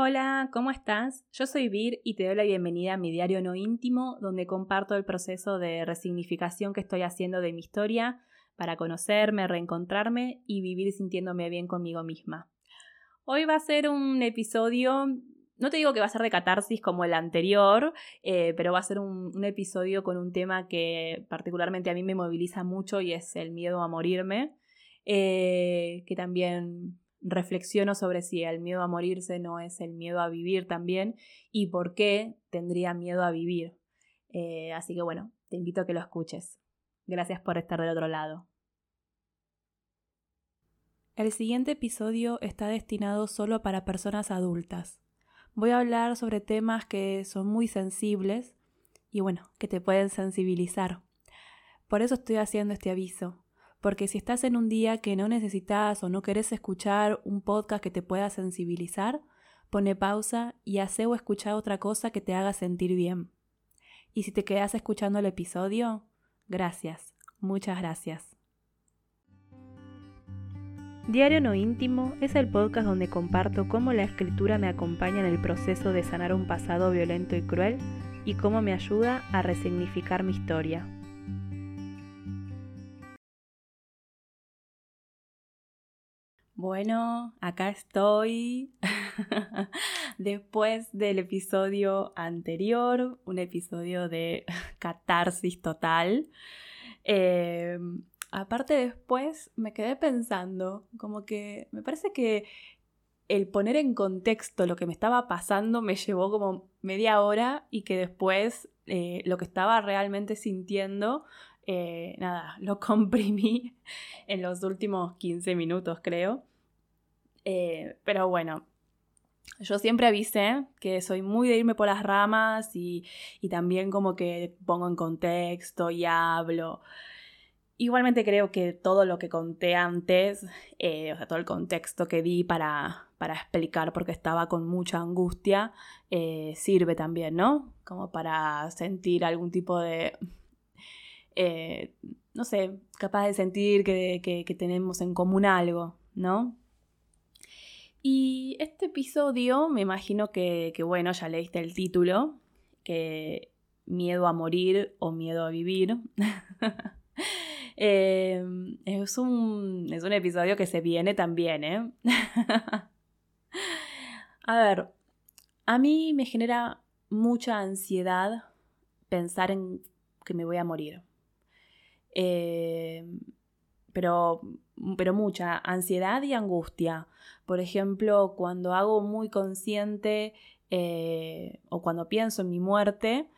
Hola, ¿cómo estás? Yo soy Vir y te doy la bienvenida a mi diario no íntimo, donde comparto el proceso de resignificación que estoy haciendo de mi historia para conocerme, reencontrarme y vivir sintiéndome bien conmigo misma. Hoy va a ser un episodio, no te digo que va a ser de catarsis como el anterior, eh, pero va a ser un, episodio con un tema que particularmente a mí me moviliza mucho y es el miedo a morirme, eh, que también reflexiono sobre si el miedo a morirse no es el miedo a vivir también y por qué tendría miedo a vivir. Eh, así que bueno, te invito a que lo escuches. Gracias por estar del otro lado. El siguiente episodio está destinado solo para personas adultas. Voy a hablar sobre temas que son muy sensibles y bueno, que te pueden sensibilizar. Por eso estoy haciendo este aviso porque si estás en un día que no necesitas o no querés escuchar un podcast que te pueda sensibilizar, pone pausa y hace o escucha otra cosa que te haga sentir bien. Y si te quedas escuchando el episodio, gracias, muchas gracias. Diario No Íntimo es el podcast donde comparto cómo la escritura me acompaña en el proceso de sanar un pasado violento y cruel y cómo me ayuda a resignificar mi historia. Bueno, acá estoy después del episodio anterior, un episodio de catarsis total. Em, aparte después me quedé pensando, como que me parece que el poner en contexto lo que me estaba pasando me llevó como media hora y que después eh, lo que estaba realmente sintiendo eh, nada, lo comprimí en los últimos 15 minutos, creo. Eh, pero bueno, yo siempre avisé que soy muy de irme por las ramas y, también como que pongo en contexto y hablo. Igualmente creo que todo lo que conté antes, eh, o sea, todo el contexto que di para, para explicar porque estaba con mucha angustia, sirve también, ¿no? Como para sentir algún tipo de, no sé, capaz de sentir que, que tenemos en común algo, ¿no? Y este episodio, me imagino que, bueno, ya leíste el título, que miedo a morir o miedo a vivir. Em, es, un, es un episodio que se viene también, ¿eh? a ver, a mí me genera mucha ansiedad pensar en que me voy a morir. Em, pero, pero mucha ansiedad y angustia. Por ejemplo, cuando hago muy consciente eh, o cuando pienso en mi muerte,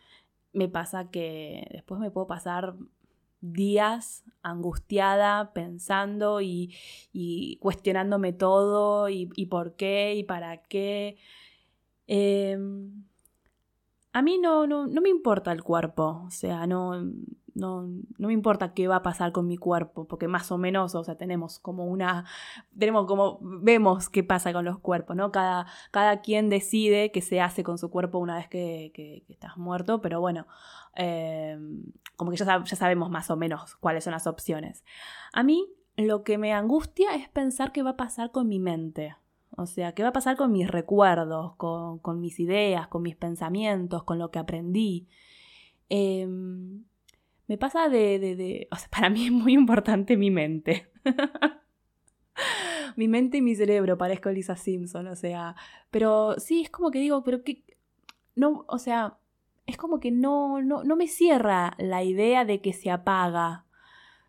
me pasa que después me puedo pasar días angustiada, pensando y, cuestionándome todo y, por qué y para qué. Em, a mí no, no, no, me importa el cuerpo, o sea, no, no, no, me importa qué va a pasar con mi cuerpo, porque más o menos, o sea, tenemos como una, tenemos como, vemos qué pasa con los cuerpos, ¿no? Cada, cada quien decide qué se hace con su cuerpo una vez que, estás muerto, pero bueno, em, como que ya, ya sabemos más o menos cuáles son las opciones. A mí lo que me angustia es pensar qué va a pasar con mi mente. O sea, qué va a pasar con mis recuerdos, con, con mis ideas, con mis pensamientos, con lo que aprendí. Eh, me pasa de, de, o sea, para mí es muy importante mi mente. mi mente y mi cerebro, parezco Lisa Simpson, o sea, pero sí, es como que digo, pero que, no, o sea, es como que no, no, no me cierra la idea de que se apaga.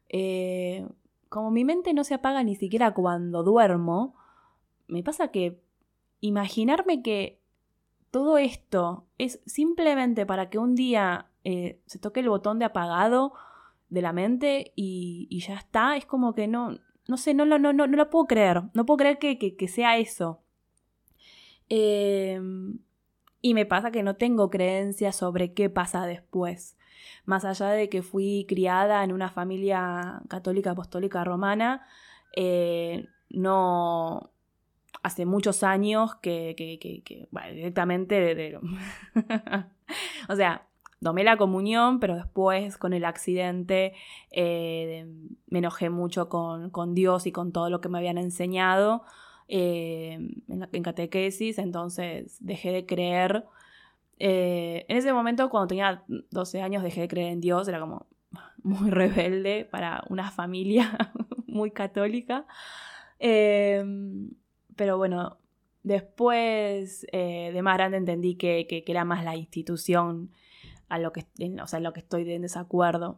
Eh, como mi mente no se apaga ni siquiera cuando duermo, me pasa que imaginarme que todo esto es simplemente para que un día eh, se toque el botón de apagado de la mente y, ya está, es como que no, no sé, no, no, no, no lo puedo creer, no puedo creer que, sea eso. Em, y me pasa que no tengo creencias sobre qué pasa después. Más allá de que fui criada en una familia católica apostólica romana, eh, no, hace muchos años que, que, que, directamente o sea, tomé la comunión, pero después con el accidente eh, me enojé mucho con, Dios y con todo lo que me habían enseñado. eh, en, catequesis, entonces dejé de creer. Eh, en ese momento, cuando tenía 12 años, dejé de creer en Dios, era como muy rebelde para una familia muy católica. Em, pero bueno, después de más grande entendí que, que, era más la institución a lo que, o sea, lo que estoy en desacuerdo.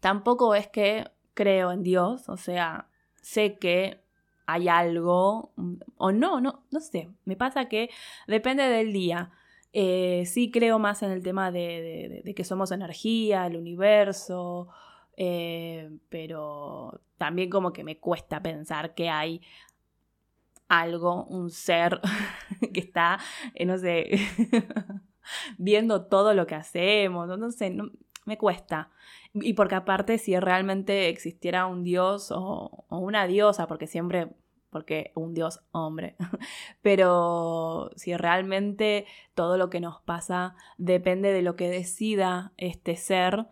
Tampoco es que creo en Dios, o sea, sé que hay algo mm, o no, no, no sé. Me pasa que depende del día. Eh, sí creo más en el tema de, que somos energía, el universo, eh, pero también como que me cuesta pensar que hay algo, un ser que está, eh, no sé, viendo todo lo que hacemos, no, sé, me cuesta. Y porque aparte si realmente existiera un dios o, una diosa, porque siempre, porque un dios hombre, pero si realmente todo lo que nos pasa depende de lo que decida este ser,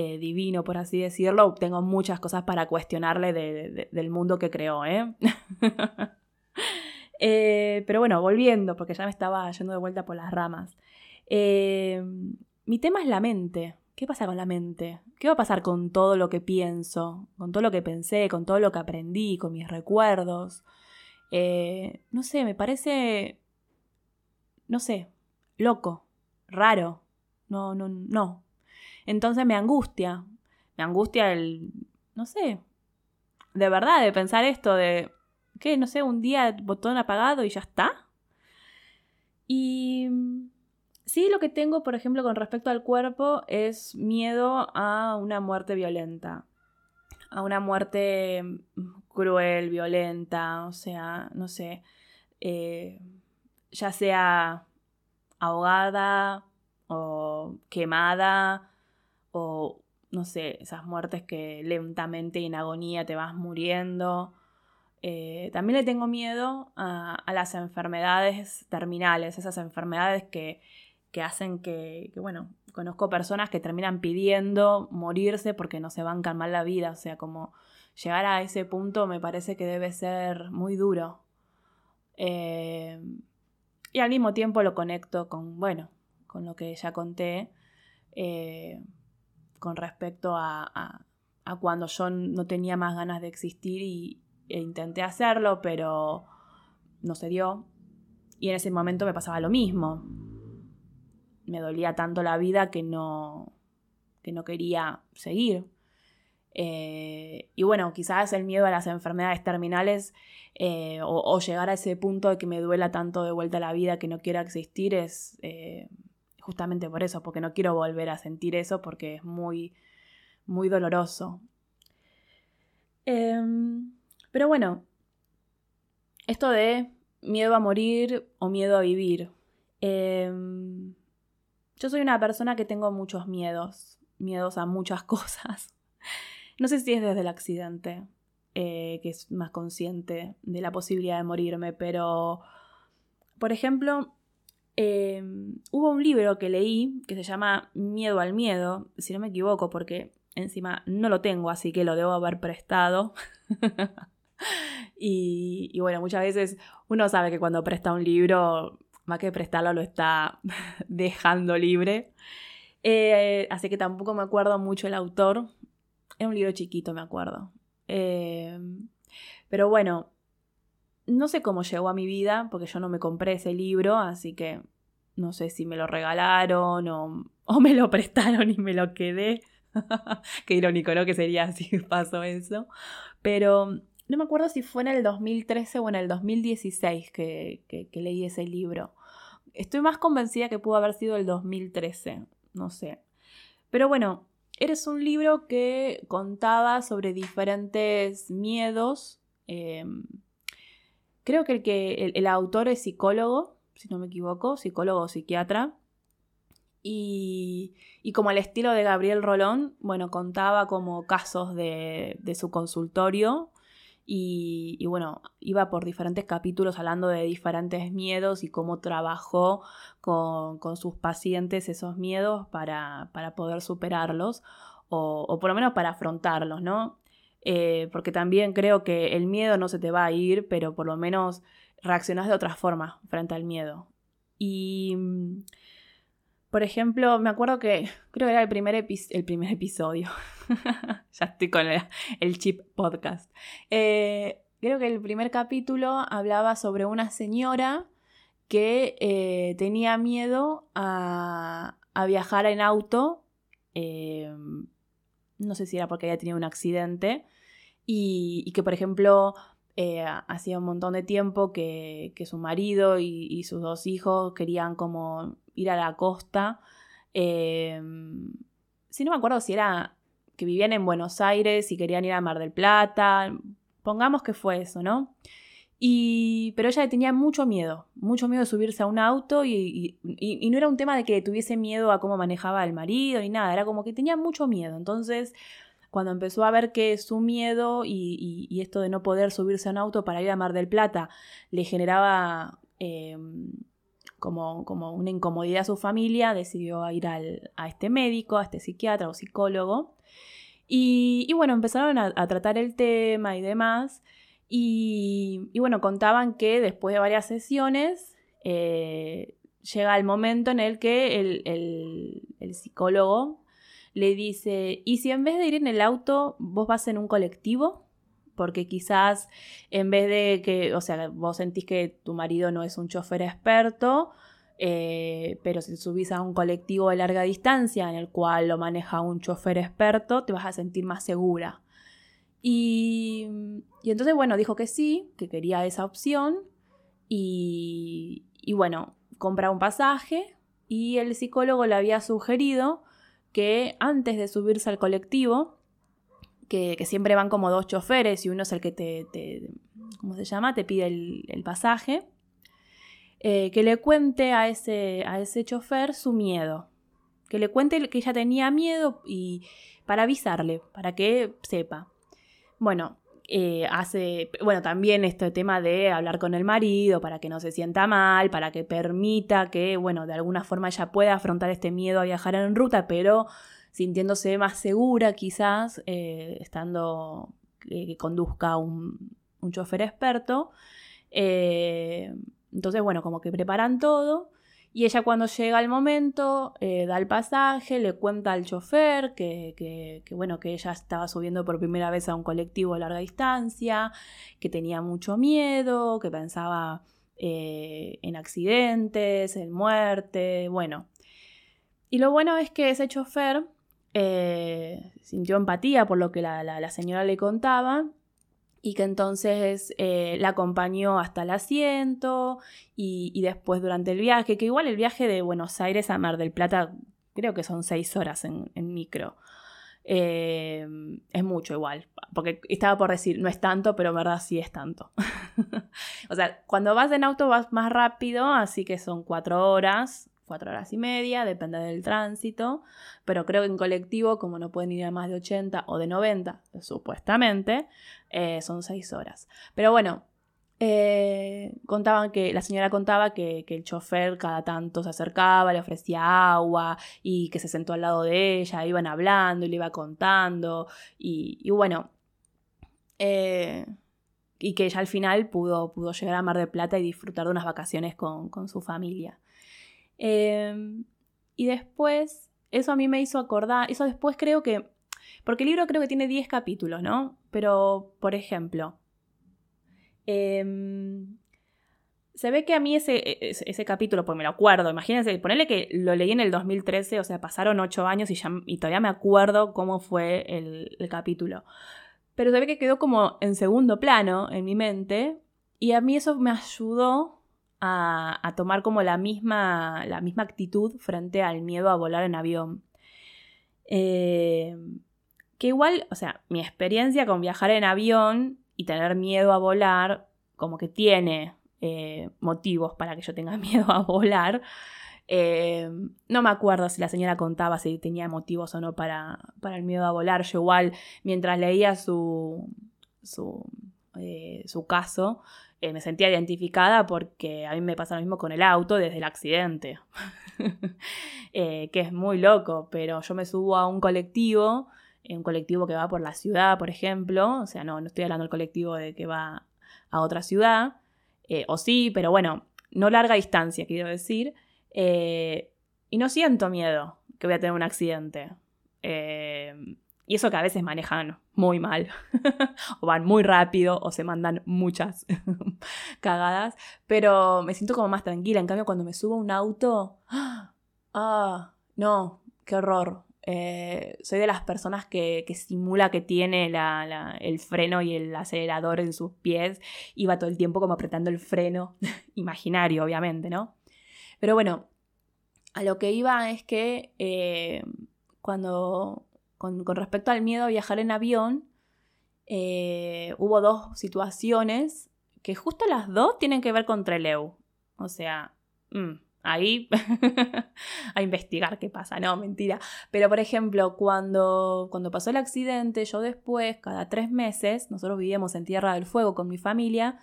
eh, divino, por así decirlo, tengo muchas cosas para cuestionarle del mundo que creó, ¿eh? ¿eh? Pero bueno, volviendo, porque ya me estaba yendo de vuelta por las ramas. Eh, mi tema es la mente. ¿Qué pasa con la mente? ¿Qué va a pasar con todo lo que pienso? Con todo lo que pensé, con todo lo que aprendí, con mis recuerdos. Eh, no sé, me parece. No sé, loco, raro. No, no, no. Entonces me angustia. Me angustia el. No sé. De verdad, de pensar esto de. ¿Qué? No sé, un día botón apagado y ya está. Y Sí, lo que tengo, por ejemplo, con respecto al cuerpo es miedo a una muerte violenta, a una muerte mm, cruel, violenta, o sea, no sé, eh, ya sea ahogada o quemada o no sé, esas muertes que lentamente y en agonía te vas muriendo. Eh, también le tengo miedo a, las enfermedades terminales, esas enfermedades que que hacen que, bueno, conozco personas que terminan pidiendo morirse porque no se bancan mal la vida, o sea, como llegar a ese punto me parece que debe ser muy duro. Eh, y al mismo tiempo lo conecto con, bueno, con lo que ya conté, eh, con respecto a, a, cuando yo no tenía más ganas de existir y, e intenté hacerlo, pero no se dio. Y en ese momento me pasaba lo mismo me dolía tanto la vida que no, que no quería seguir. Eh, y bueno, quizás el miedo a las enfermedades terminales eh, o, llegar a ese punto de que me duela tanto de vuelta la vida que no quiera existir es eh, justamente por eso, porque no quiero volver a sentir eso porque es muy, muy doloroso. Em, pero bueno, esto de miedo a morir o miedo a vivir. Em, yo soy una persona que tengo muchos miedos, miedos a muchas cosas. No sé si es desde el accidente, eh, que es más consciente de la posibilidad de morirme, pero, por ejemplo, em, hubo un libro que leí que se llama Miedo al Miedo, si no me equivoco, porque encima no lo tengo, así que lo debo haber prestado. y, y, bueno, muchas veces uno sabe que cuando presta un libro más que prestarlo lo está dejando libre. Eh, así que tampoco me acuerdo mucho el autor. Era un libro chiquito, me acuerdo. Eh, pero bueno, no sé cómo llegó a mi vida, porque yo no me compré ese libro, así que no sé si me lo regalaron o, o me lo prestaron y me lo quedé. Qué irónico, ¿no? Que sería si pasó eso. Pero no me acuerdo si fue en el 2013 o en el 2016 que, que leí ese libro. Estoy más convencida que pudo haber sido el 2013, no sé. Pero bueno, eres un libro que contaba sobre diferentes miedos. Em, creo que el, que el, autor es psicólogo, si no me equivoco, psicólogo o psiquiatra. Y, y, como el estilo de Gabriel Rolón, bueno, contaba como casos de, de su consultorio y, bueno, iba por diferentes capítulos hablando de diferentes miedos y cómo trabajó con, sus pacientes esos miedos para, poder superarlos o, por lo menos para afrontarlos, ¿no? eh, porque también creo que el miedo no se te va a ir, pero por lo menos reaccionás de otra forma frente al miedo. Y, mm, por ejemplo, me acuerdo que creo que era el primer, el primer episodio. ya estoy con el, chip podcast. Eh, creo que el primer capítulo hablaba sobre una señora que eh, tenía miedo a, viajar en auto. Eh, no sé si era porque había tenido un accidente. Y, que, por ejemplo, eh, hacía un montón de tiempo que, su marido y, sus dos hijos querían como ir a la costa. si no me acuerdo si era que vivían en Buenos Aires y querían ir a Mar del Plata. Pongamos que fue eso, ¿no? Y, pero ella tenía mucho miedo, mucho miedo de subirse a un auto y, no era un tema de que tuviese miedo a cómo manejaba el marido ni nada, era como que tenía mucho miedo. Entonces, cuando empezó a ver que su miedo y, esto de no poder subirse a un auto para ir a Mar del Plata le generaba em, como, como, una incomodidad a su familia, decidió ir al, a este médico, a este psiquiatra o psicólogo. Y, bueno, empezaron a tratar el tema y demás. Y, bueno, contaban que después de varias sesiones eh, llega el momento en el que el, psicólogo le dice, ¿y si en vez de ir en el auto vos vas en un colectivo? Porque quizás en vez de que, o sea, vos sentís que tu marido no es un chofer experto, eh, pero si subís a un colectivo de larga distancia en el cual lo maneja un chofer experto, te vas a sentir más segura. Y, entonces, bueno, dijo que sí, que quería esa opción. Y, bueno, compra un pasaje y el psicólogo le había sugerido que antes de subirse al colectivo, que, siempre van como dos choferes y uno es el que te, ¿cómo se llama? Te pide el, pasaje, eh, que le cuente a ese, a ese chofer su miedo, que le cuente que ella tenía miedo y para avisarle, para que sepa. Bueno, eh, hace, bueno, también este tema de hablar con el marido para que no se sienta mal, para que permita que, bueno, de alguna forma ella pueda afrontar este miedo a viajar en ruta, pero sintiéndose más segura quizás, eh, estando que conduzca un, un chofer experto. Eh, entonces, bueno, como que preparan todo. Y ella cuando llega el momento eh, da el pasaje, le cuenta al chofer que, bueno, que ella estaba subiendo por primera vez a un colectivo a larga distancia, que tenía mucho miedo, que pensaba eh, en accidentes, en muerte, bueno. Y lo bueno es que ese chofer eh, sintió empatía por lo que la señora le contaba y que entonces eh, la acompañó hasta el asiento y, después durante el viaje, que igual el viaje de Buenos Aires a Mar del Plata creo que son seis horas en, micro. Eh, es mucho igual, porque estaba por decir, no es tanto, pero en verdad sí es tanto. o sea, cuando vas en auto vas más rápido, así que son cuatro horas, cuatro horas y media, depende del tránsito, pero creo que en colectivo, como no pueden ir a más de 80 o de 90, supuestamente, eh, son seis horas. Pero bueno, eh, contaban que la señora contaba que, el chofer cada tanto se acercaba, le ofrecía agua y que se sentó al lado de ella, iban hablando y le iba contando y, bueno, eh, y que ella al final pudo, pudo llegar a Mar del Plata y disfrutar de unas vacaciones con, con su familia. Em, y después, eso a mí me hizo acordar, eso después creo que, porque el libro creo que tiene 10 capítulos, ¿no? Pero, por ejemplo, em, se ve que a mí ese, ese, capítulo, pues me lo acuerdo, imagínense, ponerle que lo leí en el 2013, o sea, pasaron 8 años y, ya, y todavía me acuerdo cómo fue el, el capítulo. Pero se ve que quedó como en segundo plano en mi mente y a mí eso me ayudó a, tomar como la misma, la misma actitud frente al miedo a volar en avión. Eh, que igual, o sea, mi experiencia con viajar en avión y tener miedo a volar, como que tiene eh, motivos para que yo tenga miedo a volar. Eh, no me acuerdo si la señora contaba si tenía motivos o no para, para el miedo a volar. Yo igual, mientras leía su, su, su caso, eh, me sentía identificada porque a mí me pasa lo mismo con el auto desde el accidente, eh, que es muy loco, pero yo me subo a un colectivo un colectivo que va por la ciudad, por ejemplo. O sea, no, no estoy hablando del colectivo de que va a otra ciudad. Eh, o sí, pero bueno, no larga distancia, quiero decir. Y no siento miedo que voy a tener un accidente. Y eso que a veces manejan muy mal, o van muy rápido, o se mandan muchas cagadas, pero me siento como más tranquila. En cambio, cuando me subo a un auto, ah, no, qué horror. Eh, soy de las personas que, simula que tiene el freno y el acelerador en sus pies y va todo el tiempo como apretando el freno, imaginario, obviamente, ¿no? Pero bueno, a lo que iba es que eh, cuando, con, respecto al miedo a viajar en avión, eh, hubo dos situaciones que justo las dos tienen que ver con Treleu. O sea, mm, ahí a investigar qué pasa. No, mentira. Pero por ejemplo, cuando, cuando pasó el accidente, yo después, cada tres meses, nosotros vivíamos en Tierra del Fuego con mi familia,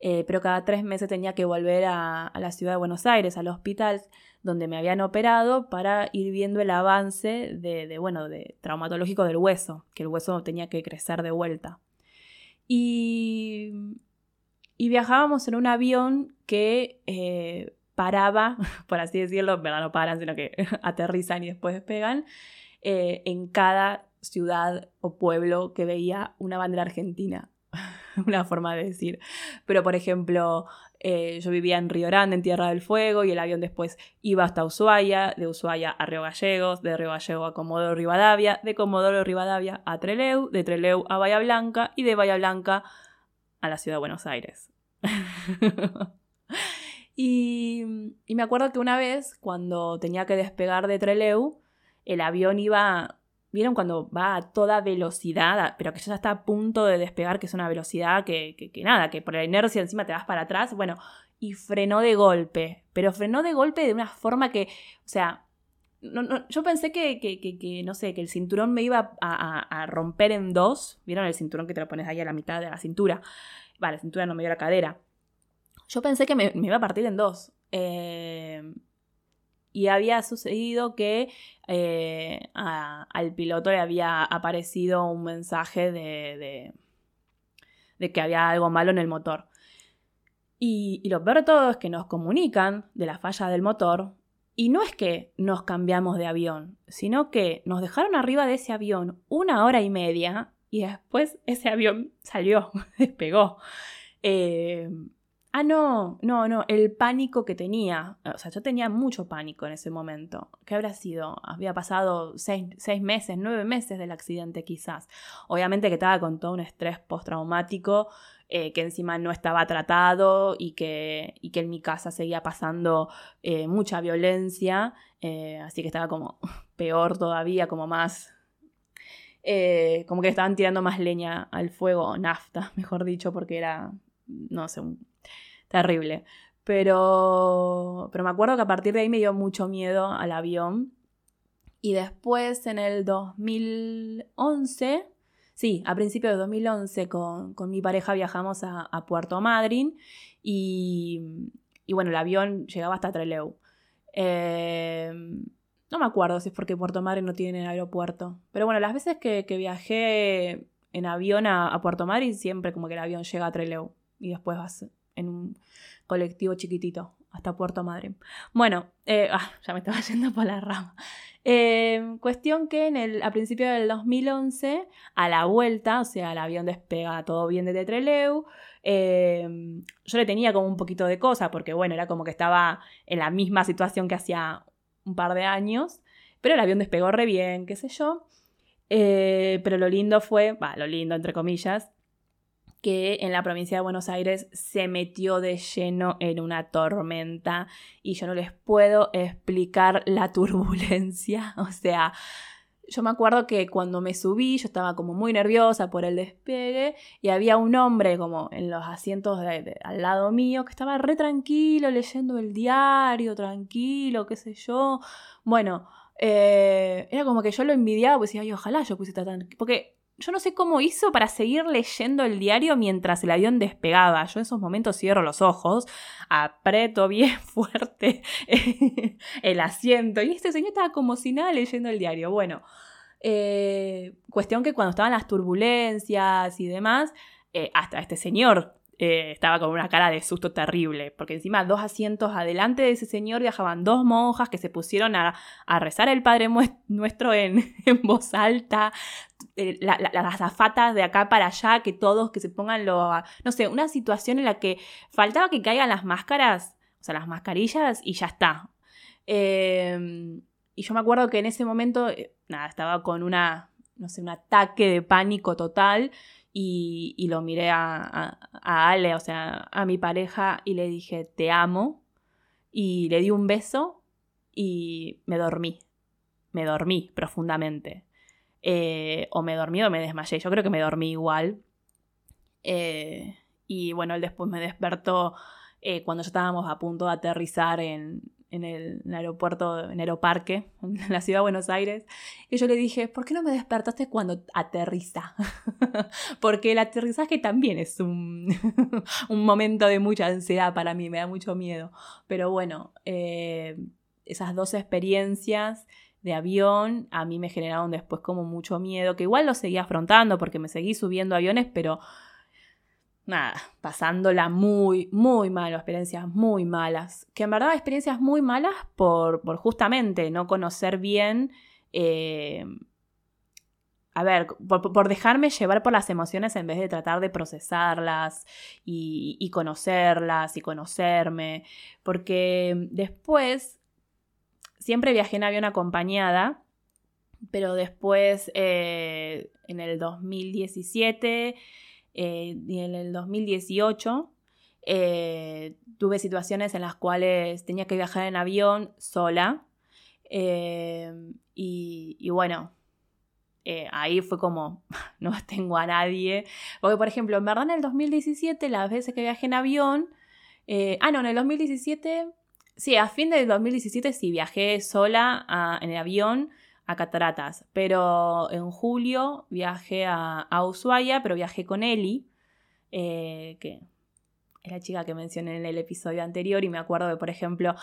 eh, pero cada tres meses tenía que volver a, la ciudad de Buenos Aires, al hospital donde me habían operado, para ir viendo el avance de, bueno, de traumatológico del hueso, que el hueso tenía que crecer de vuelta. Y, y viajábamos en un avión que eh, paraba, por así decirlo, pero no paran, sino que aterrizan y después despegan, eh, en cada ciudad o pueblo que veía una bandera argentina. una forma de decir. Pero, por ejemplo, eh, yo vivía en Río Grande, en Tierra del Fuego, y el avión después iba hasta Ushuaia, de Ushuaia a Río Gallegos, de Río Gallegos a Comodoro Rivadavia, de Comodoro Rivadavia a Treleu, de Treleu a Bahía Blanca y de Bahía Blanca a la ciudad de Buenos Aires. Y, me acuerdo que una vez, cuando tenía que despegar de Treleu, el avión iba, ¿vieron cuando va a toda velocidad, pero que ya está a punto de despegar, que es una velocidad que, que, nada, que por la inercia encima te vas para atrás? Bueno, y frenó de golpe, pero frenó de golpe de una forma que, o sea, yo pensé que, que, no sé, que el cinturón me iba a, a, romper en dos. ¿Vieron el cinturón que te lo pones ahí a la mitad de la cintura? Vale, la cintura no me dio la cadera. Yo pensé que me, iba a partir en dos. Eh, y había sucedido que eh, al piloto le había aparecido un mensaje de, que había algo malo en el motor. Y, y, lo peor de todo es que nos comunican de la falla del motor. Y no es que nos cambiamos de avión, sino que nos dejaron arriba de ese avión una hora y media y después ese avión salió, despegó. Eh, Ah, no, no, no, el pánico que tenía. O sea, yo tenía mucho pánico en ese momento. ¿Qué habrá sido? Había pasado seis, meses, nueve meses del accidente quizás. Obviamente que estaba con todo un estrés postraumático eh, que encima no estaba tratado y que, y que en mi casa seguía pasando eh, mucha violencia. Eh, así que estaba como peor todavía, como más... como que estaban tirando más leña al fuego, nafta, mejor dicho, porque era, no sé, un terrible. Pero, pero me acuerdo que a partir de ahí me dio mucho miedo al avión. Y después en el 2011, sí, a principios de 2011 con, mi pareja viajamos a, Puerto Madryn y, y, bueno, el avión llegaba hasta Trelew. Eh, no me acuerdo si es porque Puerto Madryn no tiene aeropuerto. Pero bueno, las veces que, viajé en avión a, Puerto Madryn, siempre como que el avión llega a Trelew y después vas en un colectivo chiquitito hasta Puerto Madryn. Bueno, eh, ah, ya me estaba yendo por la rama. Eh, cuestión que en el, a principios del 2011, a la vuelta, o sea, el avión despega todo bien de Treleu, eh, yo le tenía como un poquito de cosa, porque bueno, era como que estaba en la misma situación que hacía un par de años, pero el avión despegó re bien, qué sé yo. pero lo lindo fue, va, lo lindo entre comillas, que en la provincia de Buenos Aires se metió de lleno en una tormenta y yo no les puedo explicar la turbulencia. O sea, yo me acuerdo que cuando me subí yo estaba como muy nerviosa por el despegue y había un hombre como en los asientos al lado mío que estaba re tranquilo leyendo el diario, tranquilo, qué sé yo. Bueno, eh, era como que yo lo envidiaba, pues decía, ay, ojalá yo pusiera tan... Porque yo no sé cómo hizo para seguir leyendo el diario mientras el avión despegaba. Yo en esos momentos cierro los ojos, aprieto bien fuerte el asiento y este señor estaba como si nada leyendo el diario. Bueno, Eh, cuestión que cuando estaban las turbulencias y demás, eh, hasta este señor eh, estaba con una cara de susto terrible, porque encima dos asientos adelante de ese señor viajaban dos monjas que se pusieron a, rezar el Padre Nuestro en, voz alta, las azafatas de acá para allá, que todos que se pongan lo... No sé, una situación en la que faltaba que caigan las máscaras, o sea, las mascarillas y ya está. Em, y yo me acuerdo que en ese momento, nada, estaba con una, no sé, un ataque de pánico total y, lo miré a, Ale, o sea, a mi pareja, y le dije, te amo. Y le di un beso y me dormí. Me dormí profundamente. Eh, o me dormí o me desmayé. Yo creo que me dormí igual. Eh, y bueno, él después me despertó eh, cuando ya estábamos a punto de aterrizar en, en el, aeropuerto, en Aeroparque, en la ciudad de Buenos Aires. Y yo le dije, ¿por qué no me despertaste cuando aterriza? Porque el aterrizaje también es un, un, momento de mucha ansiedad para mí, me da mucho miedo. Pero bueno, eh, esas dos experiencias de avión a mí me generaron después como mucho miedo, que igual lo seguí afrontando porque me seguí subiendo aviones, pero nada, pasándola muy, muy mal, experiencias muy malas. Que en verdad experiencias muy malas por, por justamente no conocer bien, eh, a ver, por, dejarme llevar por las emociones en vez de tratar de procesarlas y, conocerlas y conocerme. Porque después, siempre viajé en avión acompañada, pero después, eh, en el 2017, eh, y en el 2018 eh, tuve situaciones en las cuales tenía que viajar en avión sola. Eh, y, bueno, ahí fue como, no tengo a nadie. Porque, por ejemplo, en verdad en el 2017, las veces que viajé en avión, ah, no, en el 2017, sí, a fin del 2017 sí viajé sola en el avión a Cataratas, pero en julio viajé a, Ushuaia, pero viajé con Eli, eh, que es la chica que mencioné en el episodio anterior y me acuerdo de, por ejemplo,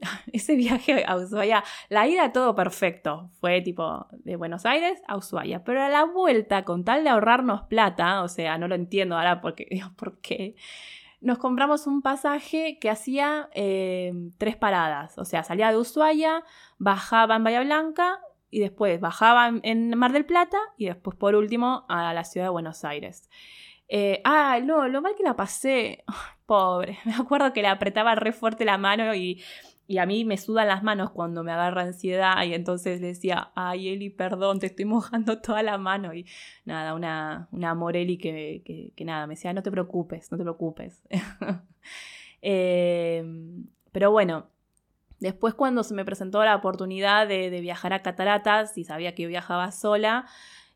ese viaje a Ushuaia, la ida todo perfecto, fue tipo de Buenos Aires a Ushuaia, pero a la vuelta, con tal de ahorrarnos plata, o sea, no lo entiendo ahora porque, ¿por qué? Nos compramos un pasaje que hacía eh, tres paradas, o sea, salía de Ushuaia, bajaba en Bahía Blanca y después bajaba en Mar del Plata y después por último a la ciudad de Buenos Aires. Ah, no, lo mal que la pasé, pobre, me acuerdo que le apretaba re fuerte la mano y, a mí me sudan las manos cuando me agarra ansiedad y entonces le decía, ay Eli, perdón, te estoy mojando toda la mano y nada, una, una que, que, nada, me decía, no te preocupes, no te preocupes. Eh, pero bueno, Después cuando se me presentó la oportunidad de, viajar a Cataratas y sabía que yo viajaba sola,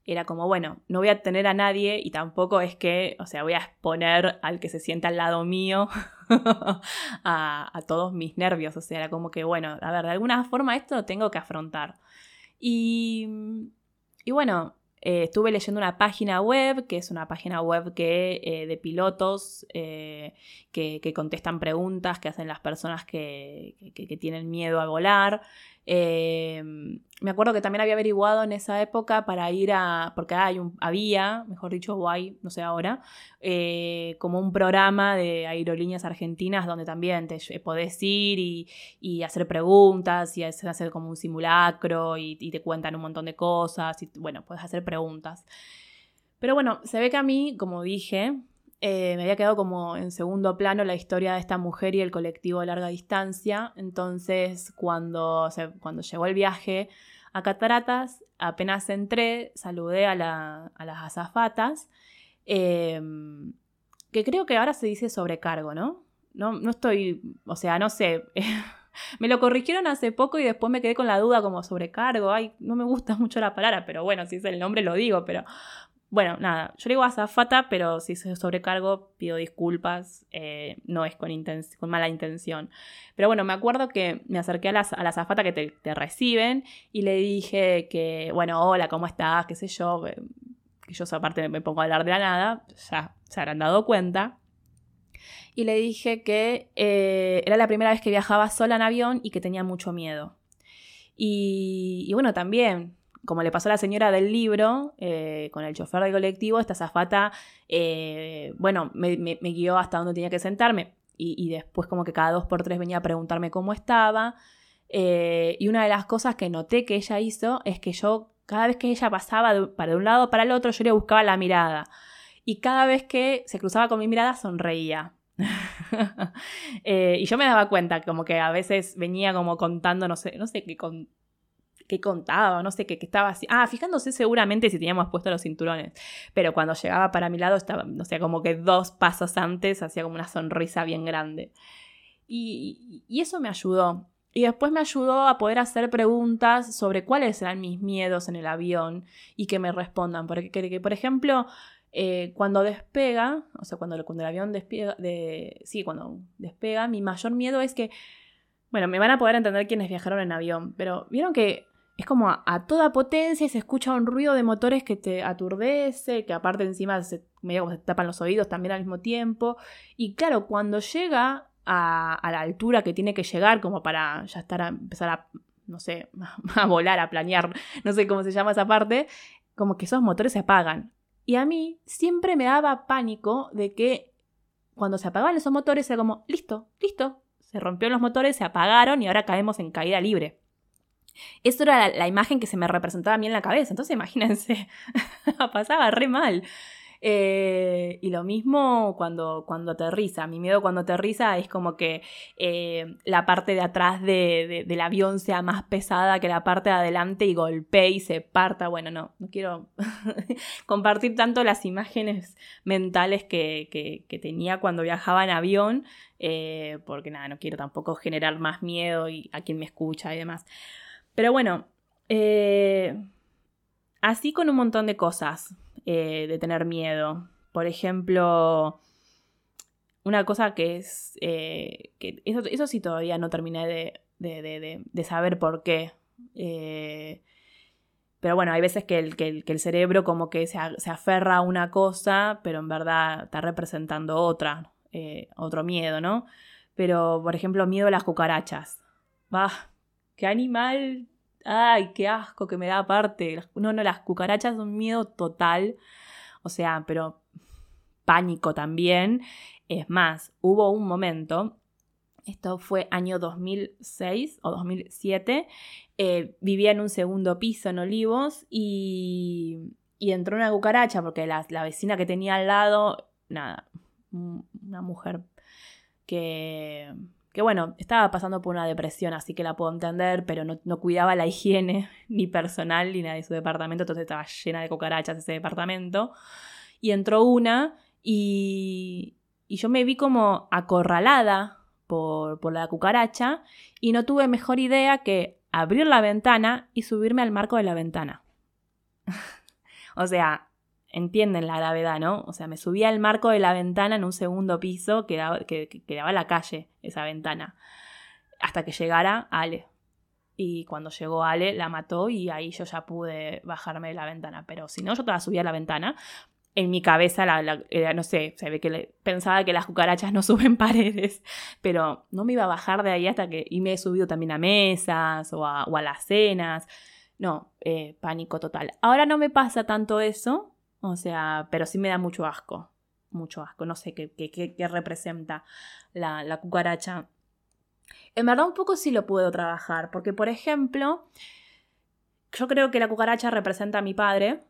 era como, bueno, no voy a tener a nadie y tampoco es que, o sea, voy a exponer al que se sienta al lado mío a, todos mis nervios. O sea, era como que, bueno, a ver, de alguna forma esto lo tengo que afrontar. Y, y bueno, eh, estuve leyendo una página web, que es una página web que, eh, de pilotos eh, que, contestan preguntas que hacen las personas que, que tienen miedo a volar. Em, me acuerdo que también había averiguado en esa época para ir a, porque hay había, mejor dicho, guay, no sé ahora, eh, como un programa de aerolíneas argentinas donde también te podés ir y, hacer preguntas y hacer, como un simulacro y, y, te cuentan un montón de cosas y bueno, puedes hacer preguntas. Pero bueno, se ve que a mí, como dije, eh, me había quedado como en segundo plano la historia de esta mujer y el colectivo de larga distancia. Entonces, cuando, cuando llegó el viaje a Cataratas, apenas entré, saludé a, las azafatas, em, que creo que ahora se dice sobrecargo, ¿no? No, no estoy, o sea, no sé. me lo corrigieron hace poco y después me quedé con la duda como sobrecargo. Ay, no me gusta mucho la palabra, pero bueno, si es el nombre lo digo, pero bueno, nada, yo le digo azafata, pero si se sobrecargo pido disculpas, eh, no es con, con, mala intención. Pero bueno, me acuerdo que me acerqué a la, a la azafata que te, reciben y le dije que, bueno, hola, ¿cómo estás? qué sé yo, eh, que yo aparte me pongo a hablar de la nada, ya se habrán dado cuenta. Y le dije que eh, era la primera vez que viajaba sola en avión y que tenía mucho miedo. Y, y bueno, también como le pasó a la señora del libro, eh, con el chofer del colectivo, esta zafata, eh, bueno, me, guió hasta donde tenía que sentarme y, después como que cada dos por tres venía a preguntarme cómo estaba. Eh, y una de las cosas que noté que ella hizo es que yo, cada vez que ella pasaba de, para de un lado para el otro, yo le buscaba la mirada. Y cada vez que se cruzaba con mi mirada, sonreía. y yo me daba cuenta, como que a veces venía como contando, no sé, no sé qué, con, qué contaba, no sé qué, estaba así. Ah, fijándose seguramente si teníamos puestos los cinturones. Pero cuando llegaba para mi lado estaba, no sé, como que dos pasos antes hacía como una sonrisa bien grande. Y, y eso me ayudó. Y después me ayudó a poder hacer preguntas sobre cuáles eran mis miedos en el avión y que me respondan. Porque, por ejemplo, eh, cuando despega, o sea, cuando, cuando el avión despega, de, sí, cuando despega, mi mayor miedo es que, bueno, me van a poder entender quienes viajaron en avión, pero vieron que es como a, toda potencia y se escucha un ruido de motores que te aturdece, que aparte encima se, medio como se tapan los oídos también al mismo tiempo. Y claro, cuando llega a, la altura que tiene que llegar, como para ya estar a empezar a, no sé, a volar, a planear, no sé cómo se llama esa parte, como que esos motores se apagan. Y a mí siempre me daba pánico de que cuando se apagaban esos motores era como, listo, listo, se rompieron los motores, se apagaron y ahora caemos en caída libre. Esto era la, imagen que se me representaba a mí en la cabeza. Entonces, imagínense, pasaba re mal. Eh, y lo mismo cuando, cuando aterriza. Mi miedo cuando aterriza es como que eh, la parte de atrás del avión sea más pesada que la parte de adelante y golpee y se parta. Bueno, no, no quiero compartir tanto las imágenes mentales que, tenía cuando viajaba en avión, eh, porque nada, no quiero tampoco generar más miedo y a quien me escucha y demás. Pero bueno, eh, así con un montón de cosas eh, de tener miedo. Por ejemplo, una cosa que es, eh, que eso, sí todavía no terminé de, saber por qué. pero bueno, hay veces que el, que el, cerebro como que se, aferra a una cosa, pero en verdad está representando otra, otro miedo, ¿no? Pero, por ejemplo, miedo a las cucarachas. Va, qué animal, ay, qué asco que me da aparte. No, no, las cucarachas son miedo total, o sea, pero pánico también. Es más, hubo un momento, esto fue año 2006 o 2007, eh, vivía en un segundo piso en Olivos y, y entró una cucaracha porque la, la vecina que tenía al lado, nada, una mujer que que bueno, estaba pasando por una depresión, así que la puedo entender, pero no, cuidaba la higiene ni personal ni nada de su departamento, entonces estaba llena de cucarachas ese departamento. Y entró una y, y yo me vi como acorralada por, por la cucaracha y no tuve mejor idea que abrir la ventana y subirme al marco de la ventana. o sea, entienden la gravedad, ¿no? O sea, me subía al marco de la ventana en un segundo piso que daba, que, a la calle, esa ventana, hasta que llegara Ale. Y cuando llegó Ale, la mató y ahí yo ya pude bajarme de la ventana. Pero si no, yo te subía a la ventana. En mi cabeza, la, no sé, se ve que pensaba que las cucarachas no suben paredes, pero no me iba a bajar de ahí hasta que... Y me he subido también a mesas o a, las cenas. No, eh, pánico total. Ahora no me pasa tanto eso, o sea, pero sí me da mucho asco. Mucho asco. No sé qué, qué, representa la, la cucaracha. En verdad un poco sí lo puedo trabajar. Porque, por ejemplo, yo creo que la cucaracha representa a mi padre.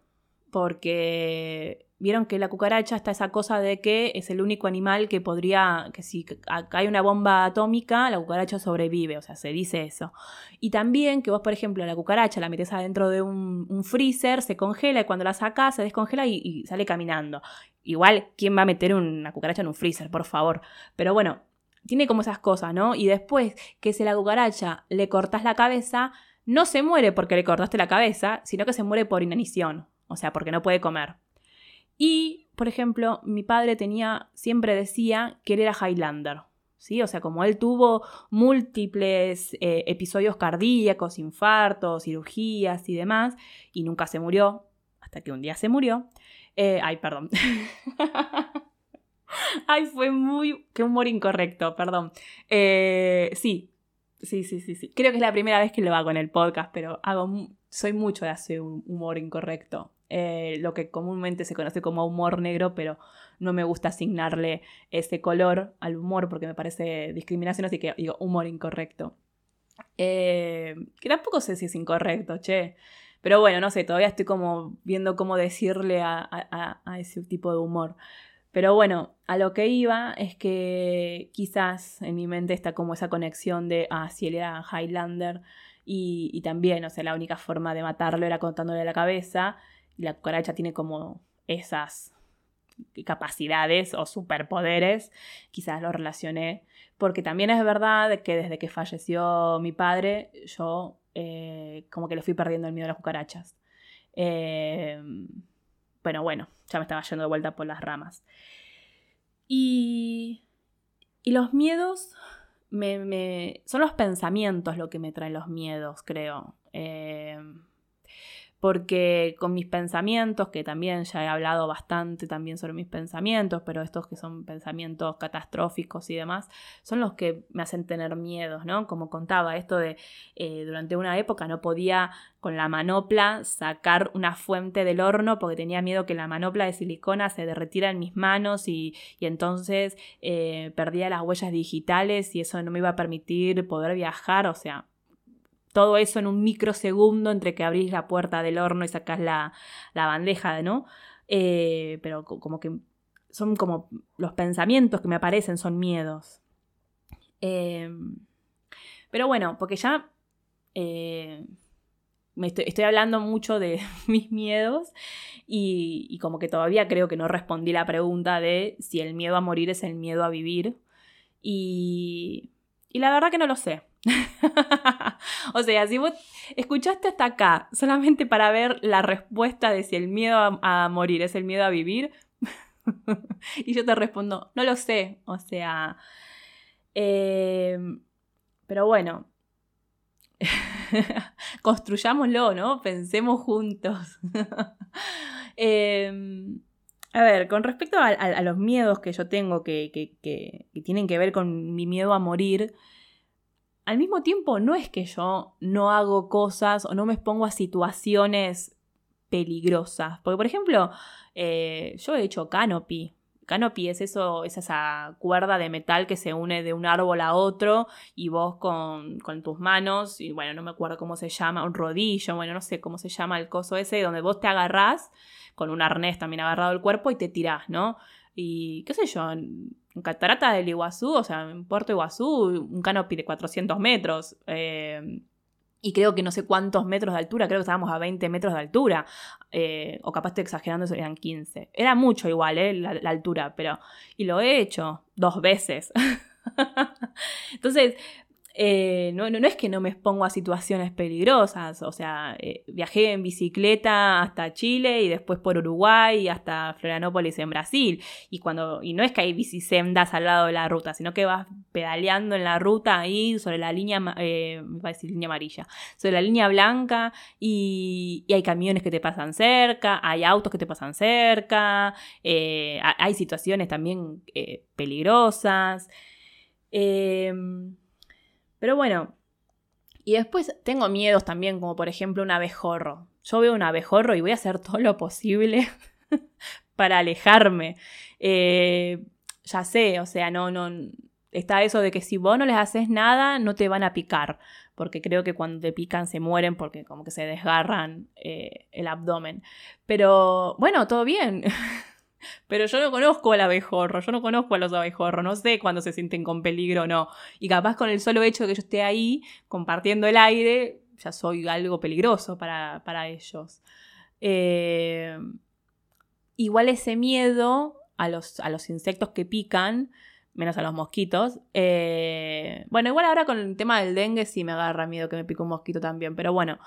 Porque Vieron que la cucaracha está esa cosa de que es el único animal que podría, que si hay una bomba atómica, la cucaracha sobrevive, o sea, se dice eso. Y también que vos, por ejemplo, la cucaracha la metes adentro de un, freezer, se congela y cuando la sacas se descongela y, sale caminando. Igual, ¿quién va a meter una cucaracha en un freezer, por favor? Pero bueno, tiene como esas cosas, ¿no? Y después que si la cucaracha le cortas la cabeza, no se muere porque le cortaste la cabeza, sino que se muere por inanición, o sea, porque no puede comer. Y, por ejemplo, mi padre tenía, siempre decía que él era Highlander. ¿Sí? O sea, como él tuvo múltiples eh, episodios cardíacos, infartos, cirugías y demás, y nunca se murió, hasta que un día se murió. Eh, ay, perdón. ay, fue muy... Qué humor incorrecto, perdón. Eh, sí, Sí, sí, sí, sí. Creo que es la primera vez que lo hago en el podcast, pero hago, soy mucho de hacer un humor incorrecto. Eh, lo que comúnmente se conoce como humor negro, pero no me gusta asignarle ese color al humor porque me parece discriminación, así que digo humor incorrecto. Eh, que tampoco sé si es incorrecto, che. Pero bueno, no sé, todavía estoy como viendo cómo decirle a, ese tipo de humor. Pero bueno, a lo que iba es que quizás en mi mente está como esa conexión de, ah, si él era Highlander y, y también, o sea, la única forma de matarlo era contándole la cabeza y la cucaracha tiene como esas capacidades o superpoderes, quizás lo relacioné, porque también es verdad que desde que falleció mi padre, yo eh, como que le fui perdiendo el miedo a las cucarachas. Eh, bueno, bueno, ya me estaba yendo de vuelta por las ramas. Y, y los miedos, me, son los pensamientos lo que me traen los miedos, creo. Eh, porque con mis pensamientos, que también ya he hablado bastante también sobre mis pensamientos, pero estos que son pensamientos catastróficos y demás, son los que me hacen tener miedos, ¿no? Como contaba, esto de eh, durante una época no podía con la manopla sacar una fuente del horno porque tenía miedo que la manopla de silicona se derretiera en mis manos y, entonces eh, perdía las huellas digitales y eso no me iba a permitir poder viajar, o sea, todo eso en un microsegundo entre que abrís la puerta del horno y sacás la, bandeja, ¿no? Eh, pero como que son como los pensamientos que me aparecen, son miedos. Em, pero bueno, porque ya eh, me estoy, hablando mucho de mis miedos y, y, como que todavía creo que no respondí la pregunta de si el miedo a morir es el miedo a vivir. Y, y la verdad que no lo sé. o sea, si vos escuchaste hasta acá solamente para ver la respuesta de si el miedo a, morir es el miedo a vivir, y yo te respondo, no lo sé, o sea, em, pero bueno, construyámoslo, ¿no? Pensemos juntos. Em, a ver, con respecto a, los miedos que yo tengo que, que tienen que ver con mi miedo a morir, al mismo tiempo no es que yo no hago cosas o no me expongo a situaciones peligrosas. Porque, por ejemplo, eh, yo he hecho canopy. Canopy es eso, es esa cuerda de metal que se une de un árbol a otro y vos con, con, tus manos, y bueno, no me acuerdo cómo se llama, un rodillo, bueno, no sé cómo se llama el coso ese, donde vos te agarrás con un arnés también agarrado al cuerpo y te tirás, ¿no? Y qué sé yo, en Catarata del Iguazú, o sea, en Puerto Iguazú, un canopy de 400 metros. Eh, y creo que no sé cuántos metros de altura, creo que estábamos a 20 metros de altura, eh, o capaz estoy exagerando, eran 15. Era mucho igual, eh, la, altura, pero... Y lo he hecho dos veces. Entonces, eh, no, no, es que no me expongo a situaciones peligrosas, o sea, eh, viajé en bicicleta hasta Chile y después por Uruguay y hasta Florianópolis en Brasil. Y, cuando, y no es que hay bicisendas al lado de la ruta, sino que vas pedaleando en la ruta ahí sobre la línea, eh, a decir línea amarilla, sobre la línea blanca y, y, hay camiones que te pasan cerca, hay autos que te pasan cerca, hay situaciones también peligrosas. Em, pero bueno, y después tengo miedos también, como por ejemplo un abejorro. Yo veo un abejorro y voy a hacer todo lo posible para alejarme. Eh, ya sé, o sea, no, no. Está eso de que si vos no les haces nada, no te van a picar. Porque creo que cuando te pican se mueren porque como que se desgarran eh, el abdomen. Pero bueno, todo bien. Pero yo no conozco al abejorro, yo no conozco a los abejorros, no sé cuándo se sienten con peligro o no. Y capaz con el solo hecho de que yo esté ahí compartiendo el aire, ya soy algo peligroso para, ellos. Eh, igual ese miedo a los, a los insectos que pican, menos a los mosquitos. Eh, bueno, igual ahora con el tema del dengue sí me agarra miedo que me pique un mosquito también, pero bueno.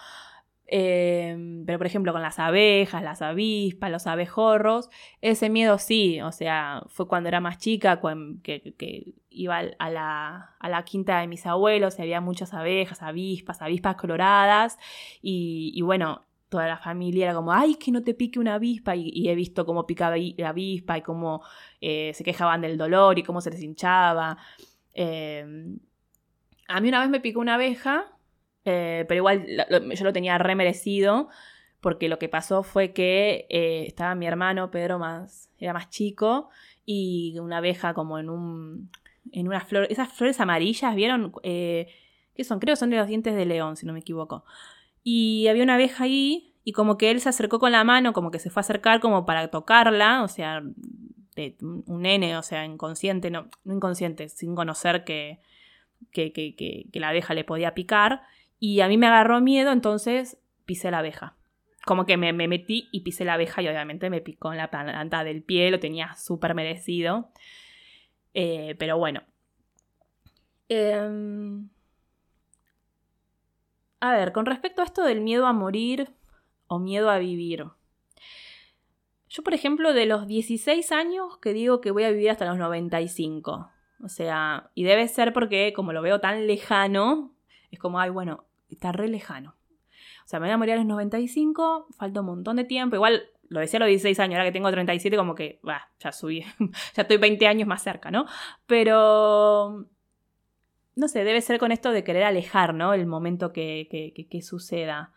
Em, pero por ejemplo con las abejas, las avispas, los abejorros, ese miedo sí, o sea, fue cuando era más chica, que, iba a la, a la, quinta de mis abuelos y había muchas abejas, avispas, avispas coloradas y, bueno, toda la familia era como, ay, que no te pique una avispa y, he visto cómo picaba la avispa y cómo eh, se quejaban del dolor y cómo se les hinchaba. Em, A mí una vez me picó una abeja, eh, pero igual yo lo tenía remerecido porque lo que pasó fue que eh, estaba mi hermano Pedro más, era más chico y una abeja como en un, en una esas flores amarillas, ¿vieron? Eh, ¿Qué son? Creo que son de los dientes de león, si no me equivoco. Y había una abeja ahí y como que él se acercó con la mano, como que se fue a acercar como para tocarla, o sea, de un nene, o sea, inconsciente, no, no inconsciente, sin conocer que, que, que, que la abeja le podía picar. Y a mí me agarró miedo, entonces pisé la abeja como que me, metí y pisé la abeja y obviamente me picó en la planta del pie, lo tenía súper merecido. Eh, pero bueno. Em, a ver, con respecto a esto del miedo a morir o miedo a vivir. Yo, por ejemplo, de los 16 años que digo que voy a vivir hasta los 95. O sea, y debe ser porque como lo veo tan lejano, es como, ay, bueno, está re lejano. O sea, me voy a morir a los 95, falta un montón de tiempo. Igual lo decía a los 16 años, ahora que tengo 37, como que, bah, ya subí, ya estoy 20 años más cerca, ¿no? Pero, no sé, debe ser con esto de querer alejar, ¿no? El momento que, que, suceda.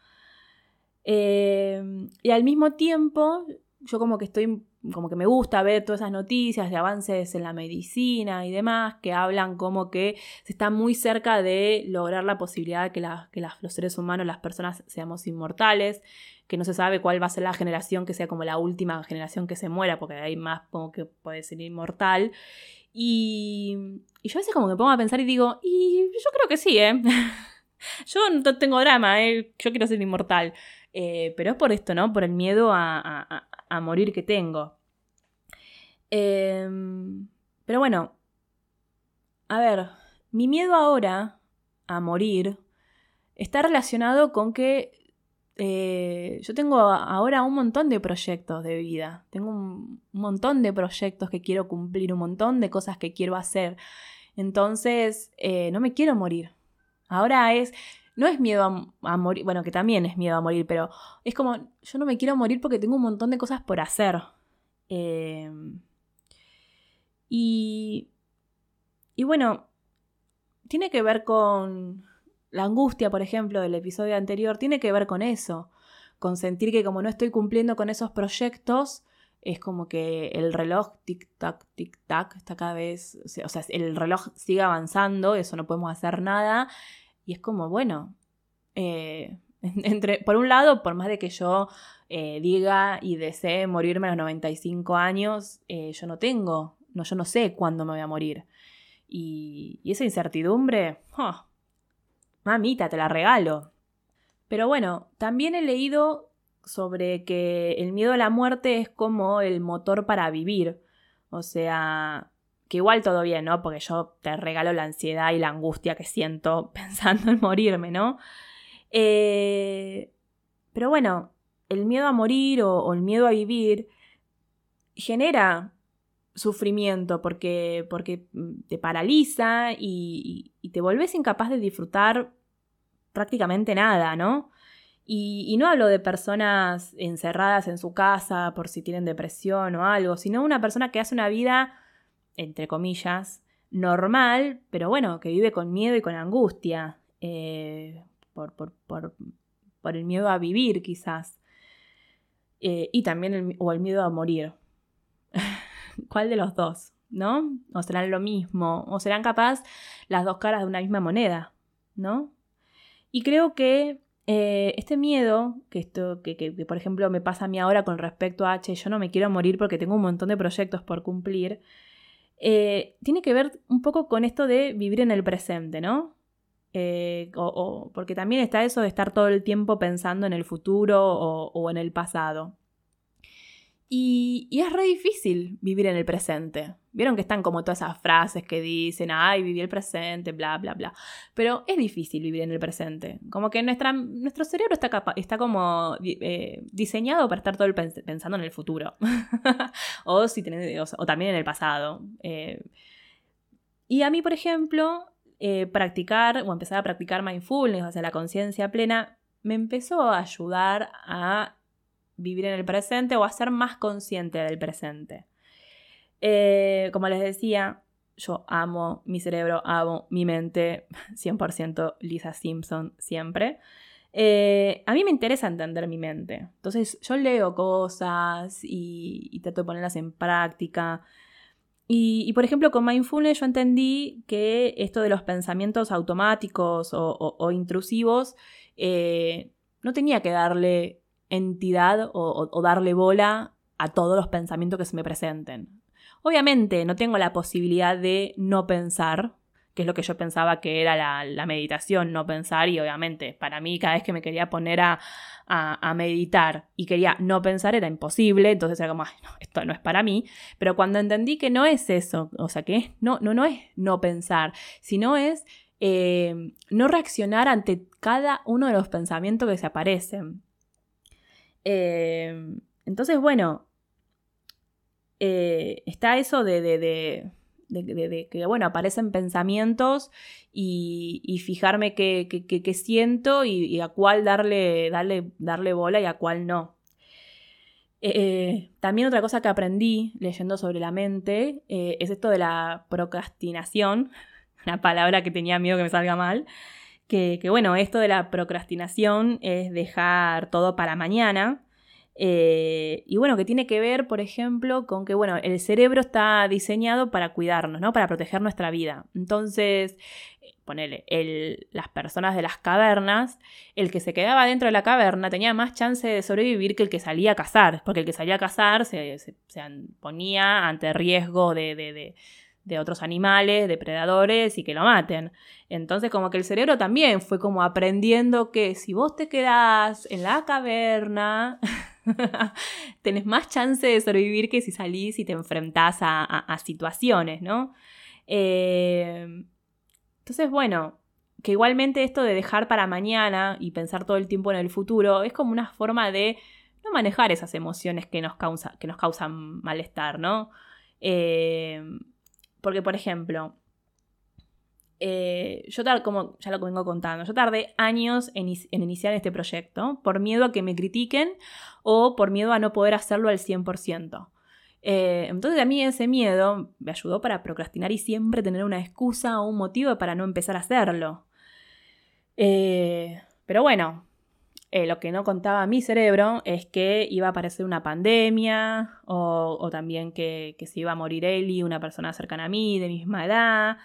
Eh, y al mismo tiempo, yo como que estoy como que me gusta ver todas esas noticias de avances en la medicina y demás que hablan como que se está muy cerca de lograr la posibilidad de que, que los seres humanos, las personas, seamos inmortales, que no se sabe cuál va a ser la generación que sea como la última generación que se muera, porque hay más como que puede ser inmortal. Y, y yo a veces como que pongo a pensar y digo, y yo creo que sí, ¿eh? yo no tengo drama, ¿eh? Yo quiero ser inmortal. Eh, pero es por esto, ¿no? Por el miedo a morir que tengo. Em, pero bueno, a ver, mi miedo ahora a morir está relacionado con que eh, yo tengo ahora un montón de proyectos de vida, tengo un, montón de proyectos que quiero cumplir, un montón de cosas que quiero hacer. Entonces, eh, no me quiero morir. Ahora es, no es miedo a, morir, bueno, que también es miedo a morir, pero es como, yo no me quiero morir porque tengo un montón de cosas por hacer. Em, y, y bueno, tiene que ver con la angustia, por ejemplo, del episodio anterior, tiene que ver con eso, con sentir que como no estoy cumpliendo con esos proyectos, es como que el reloj tic-tac, tic-tac, está cada vez, o sea, el reloj sigue avanzando, eso no podemos hacer nada, y es como, bueno, eh, entre, por un lado, por más de que yo eh, diga y desee morirme a los 95 años, eh, yo no tengo, no, yo no sé cuándo me voy a morir. Y, esa incertidumbre, mamita, te la regalo. Pero bueno, también he leído sobre que el miedo a la muerte es como el motor para vivir. O sea, que igual todo bien, ¿no? Porque yo te regalo la ansiedad y la angustia que siento pensando en morirme, ¿no? Eh, pero bueno, el miedo a morir o, el miedo a vivir genera sufrimiento porque, porque te paraliza y, te volvés incapaz de disfrutar prácticamente nada, ¿no? Y, no hablo de personas encerradas en su casa por si tienen depresión o algo, sino una persona que hace una vida entre comillas, normal, pero bueno, que vive con miedo y con angustia, eh, por, por, por, por, el miedo a vivir quizás, eh, y también el, o el miedo a morir. ¿Cuál de los dos? ¿No? ¿O serán lo mismo? ¿O serán capaz las dos caras de una misma moneda? ¿No? Y creo que eh, este miedo, que esto, que, que, por ejemplo me pasa a mí ahora con respecto a, H, yo no me quiero morir porque tengo un montón de proyectos por cumplir, eh, tiene que ver un poco con esto de vivir en el presente, ¿no? Eh, o, porque también está eso de estar todo el tiempo pensando en el futuro o en el pasado. Y, es re difícil vivir en el presente. Vieron que están como todas esas frases que dicen, ay, viví el presente, bla, bla, bla. Pero es difícil vivir en el presente. Como que nuestro cerebro está, está como eh, diseñado para estar todo el pensando en el futuro. o, si o, también en el pasado. Eh, y a mí, por ejemplo, eh, practicar o empezar a practicar mindfulness, o sea, la conciencia plena, me empezó a ayudar a vivir en el presente o a ser más consciente del presente. Eh, como les decía, yo amo mi cerebro, amo mi mente, 100% Lisa Simpson siempre. Eh, a mí me interesa entender mi mente. Entonces yo leo cosas y, trato de ponerlas en práctica. Y, por ejemplo, con Mindfulness yo entendí que esto de los pensamientos automáticos o, intrusivos eh, no tenía que darle entidad o darle bola a todos los pensamientos que se me presenten. Obviamente no tengo la posibilidad de no pensar, que es lo que yo pensaba que era la, meditación, no pensar, y obviamente para mí cada vez que me quería poner a, meditar y quería no pensar era imposible, entonces era como, esto no es para mí, pero cuando entendí que no es eso, o sea, que no, no, no es no pensar, sino es eh, no reaccionar ante cada uno de los pensamientos que se aparecen. Eh, entonces, bueno, eh, está eso de, de, que, bueno, aparecen pensamientos y, fijarme qué, siento y, a cuál darle, darle, darle bola y a cuál no. Eh, también otra cosa que aprendí leyendo sobre la mente eh, es esto de la procrastinación, una palabra que tenía miedo que me salga mal, que, bueno, esto de la procrastinación es dejar todo para mañana eh, y bueno, que tiene que ver, por ejemplo, con que, bueno, el cerebro está diseñado para cuidarnos, ¿no? Para proteger nuestra vida. Entonces, ponele, las personas de las cavernas, el que se quedaba dentro de la caverna tenía más chance de sobrevivir que el que salía a cazar, porque el que salía a cazar se, ponía ante riesgo de otros animales, depredadores y que lo maten. Entonces como que el cerebro también fue como aprendiendo que si vos te quedás en la caverna, tenés más chance de sobrevivir que si salís y te enfrentás a, situaciones, ¿no? Eh, entonces, bueno, que igualmente esto de dejar para mañana y pensar todo el tiempo en el futuro es como una forma de no manejar esas emociones que nos, que nos causan malestar, ¿no? Eh, porque, por ejemplo, eh, yo tal como ya lo vengo contando, yo tardé años en, iniciar este proyecto por miedo a que me critiquen o por miedo a no poder hacerlo al 100%. Eh, entonces a mí ese miedo me ayudó para procrastinar y siempre tener una excusa o un motivo para no empezar a hacerlo. Eh, pero bueno, eh, lo que no contaba mi cerebro es que iba a aparecer una pandemia o, también que, se iba a morir Eli, una persona cercana a mí, de misma edad.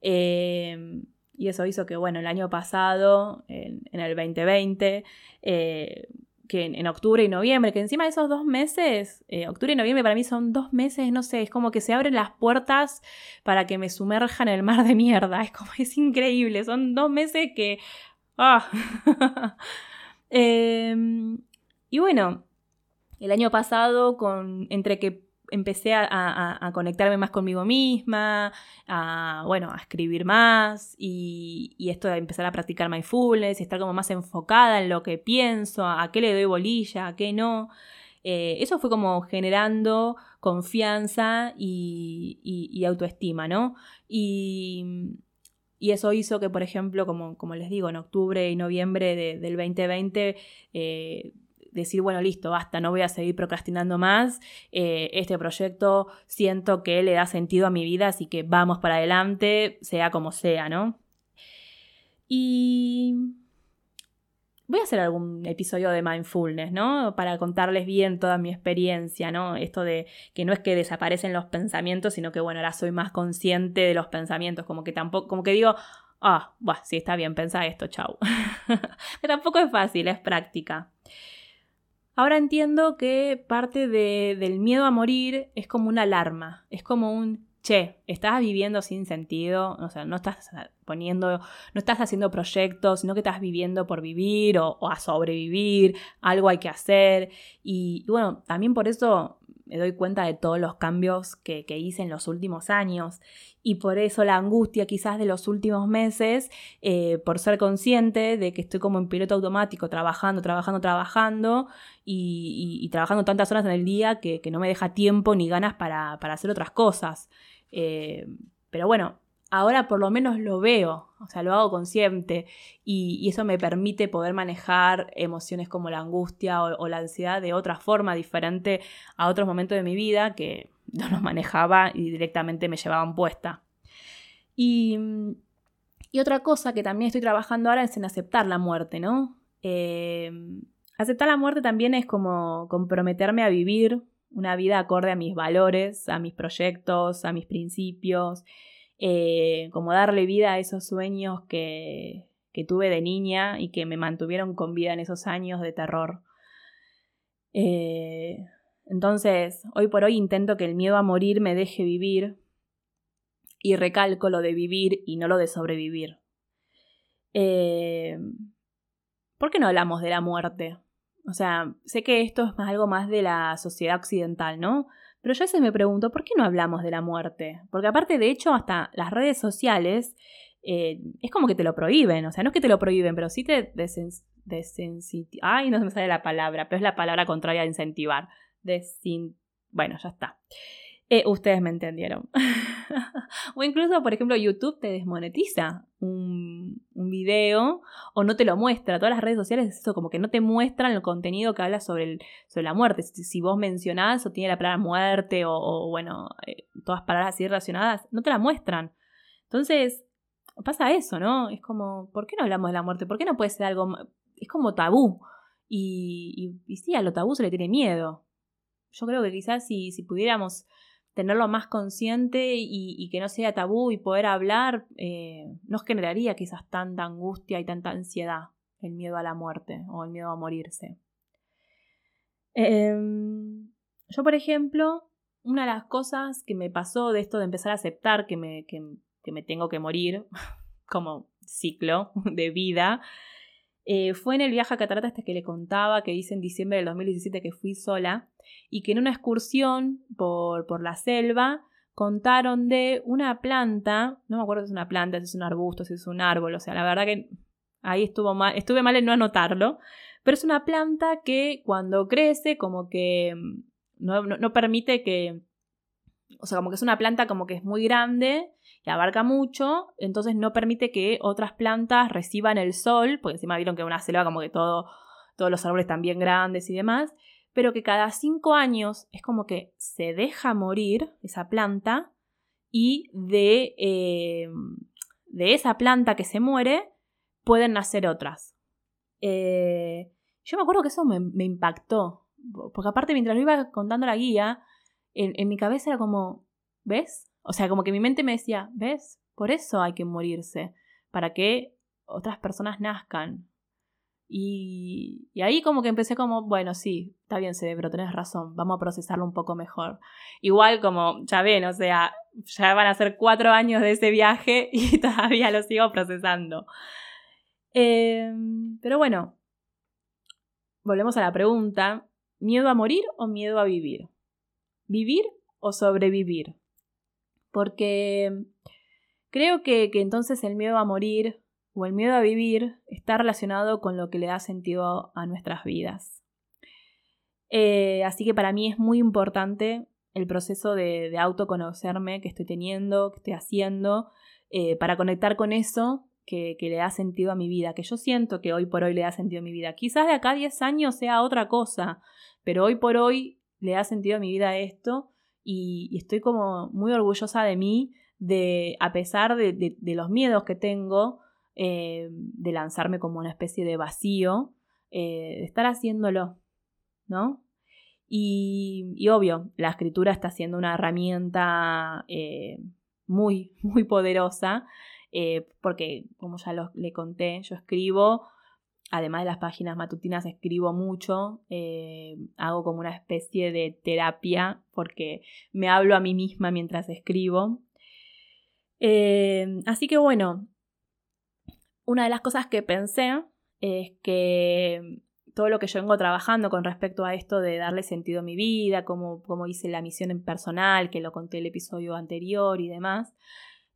Em, y eso hizo que, bueno, el año pasado, en, el 2020, eh, que en, octubre y noviembre, que encima de esos dos meses, eh, octubre y noviembre para mí son dos meses, no sé, es como que se abren las puertas para que me sumerja en el mar de mierda. Es como, es increíble, son dos meses que... Ah. Em, y bueno, el año pasado, con, entre que empecé a, conectarme más conmigo misma, a, bueno, a escribir más y, esto de empezar a practicar mindfulness, estar como más enfocada en lo que pienso, a, qué le doy bolilla, a qué no. Eh, eso fue como generando confianza y, y autoestima, ¿no? Y, y eso hizo que, por ejemplo, como, como les digo, en octubre y noviembre del 2020, eh, decir, bueno, listo, basta, no voy a seguir procrastinando más, eh, este proyecto siento que le da sentido a mi vida, así que vamos para adelante, sea como sea, ¿no? Y Voy a hacer algún episodio de mindfulness, ¿no? Para contarles bien toda mi experiencia, ¿no? Esto de que no es que desaparecen los pensamientos, sino que, bueno, ahora soy más consciente de los pensamientos, como que tampoco, como que digo, ah, bueno, sí, está bien, pensa esto, chau. Pero tampoco es fácil, es práctica. Ahora entiendo que parte del miedo a morir es como una alarma, es como un che, estás viviendo sin sentido, o sea, no estás poniendo, no estás haciendo proyectos, sino que estás viviendo por vivir o, a sobrevivir, algo hay que hacer. Y, bueno, también por eso me doy cuenta de todos los cambios que, hice en los últimos años y por eso la angustia quizás de los últimos meses, eh, por ser consciente de que estoy como en piloto automático, trabajando, trabajando, trabajando y, trabajando tantas horas en el día que, no me deja tiempo ni ganas para, para hacer otras cosas. Eh, pero bueno, ahora por lo menos lo veo, o sea, lo hago consciente y, eso me permite poder manejar emociones como la angustia o, la ansiedad de otra forma diferente a otros momentos de mi vida que no los manejaba y directamente me llevaban puesta. Y, otra cosa que también estoy trabajando ahora es en aceptar la muerte, ¿no? Eh, aceptar la muerte también es como comprometerme a vivir una vida acorde a mis valores, a mis proyectos, a mis principios, eh, como darle vida a esos sueños que, que, tuve de niña y que me mantuvieron con vida en esos años de terror. Eh, entonces, hoy por hoy intento que el miedo a morir me deje vivir y recalco lo de vivir y no lo de sobrevivir. Eh, ¿Por qué no hablamos de la muerte? O sea, sé que esto es algo más de la sociedad occidental, ¿no? Pero yo a veces me pregunto, ¿por qué no hablamos de la muerte? Porque aparte, de hecho, hasta las redes sociales eh, es como que te lo prohíben. O sea, no es que te lo prohíben, pero sí te desensitivan. Ay, no se me sale la palabra, pero es la palabra contraria a incentivar. Desin... Bueno, ya está. Eh, ustedes me entendieron. o incluso, por ejemplo, YouTube te desmonetiza un, video o no te lo muestra. Todas las redes sociales es eso, como que no te muestran el contenido que habla sobre, la muerte. Si, vos mencionás o tiene la palabra muerte o, bueno, eh, todas palabras así relacionadas, no te la muestran. Entonces, pasa eso, ¿no? Es como, ¿por qué no hablamos de la muerte? ¿Por qué no puede ser algo... Es como tabú. Y, y, sí, a lo tabú se le tiene miedo. Yo creo que quizás si pudiéramos tenerlo más consciente y, que no sea tabú y poder hablar, eh, nos generaría quizás tanta angustia y tanta ansiedad, el miedo a la muerte o el miedo a morirse. Em, yo, por ejemplo, una de las cosas que me pasó de esto de empezar a aceptar que me, que, me tengo que morir como ciclo de vida, eh, fue en el viaje a Catarata este que le contaba, que hice en diciembre del 2017 que fui sola y que en una excursión por, por la selva contaron de una planta, no me acuerdo si es una planta, si es un arbusto, si es un árbol, o sea, la verdad que ahí estuvo mal, estuve mal en no anotarlo, pero es una planta que cuando crece como que mm, no, no, permite que, o sea, como que es una planta como que es muy grande y abarca mucho, entonces no permite que otras plantas reciban el sol, porque encima vieron que una selva como que todo, todos los árboles están bien grandes y demás, pero que cada cinco años es como que se deja morir esa planta y de, eh, de esa planta que se muere pueden nacer otras. Eh, yo me acuerdo que eso me, impactó, porque aparte mientras lo iba contando la guía, en, mi cabeza era como, ¿ves? O sea, como que mi mente me decía, ¿ves? Por eso hay que morirse, para que otras personas nazcan. Y, ahí como que empecé como, bueno, sí, está bien, pero tenés razón, vamos a procesarlo un poco mejor. Igual como, ya ven, o sea, ya van a ser cuatro años de ese viaje y todavía lo sigo procesando. Em, pero bueno, volvemos a la pregunta, ¿miedo a morir o miedo a vivir? ¿Vivir o sobrevivir? Porque creo que, que entonces el miedo a morir o el miedo a vivir está relacionado con lo que le da sentido a nuestras vidas. Eh, así que para mí es muy importante el proceso de, autoconocerme que estoy teniendo, que estoy haciendo, eh, para conectar con eso que, le da sentido a mi vida, que yo siento que hoy por hoy le da sentido a mi vida. Quizás de acá a 10 años sea otra cosa, pero hoy por hoy le da sentido a mi vida esto y, estoy como muy orgullosa de mí, de, a pesar de los miedos que tengo, eh, de lanzarme como una especie de vacío, eh, de estar haciéndolo, ¿no? Y, obvio, la escritura está siendo una herramienta eh, muy, muy poderosa, porque como ya le conté, yo escribo, además de las páginas matutinas, escribo mucho, hago como una especie de terapia, porque me hablo a mí misma mientras escribo. así que bueno, una de las cosas que pensé es que todo lo que yo vengo trabajando con respecto a esto de darle sentido a mi vida, como, hice la misión en personal, que lo conté el episodio anterior y demás.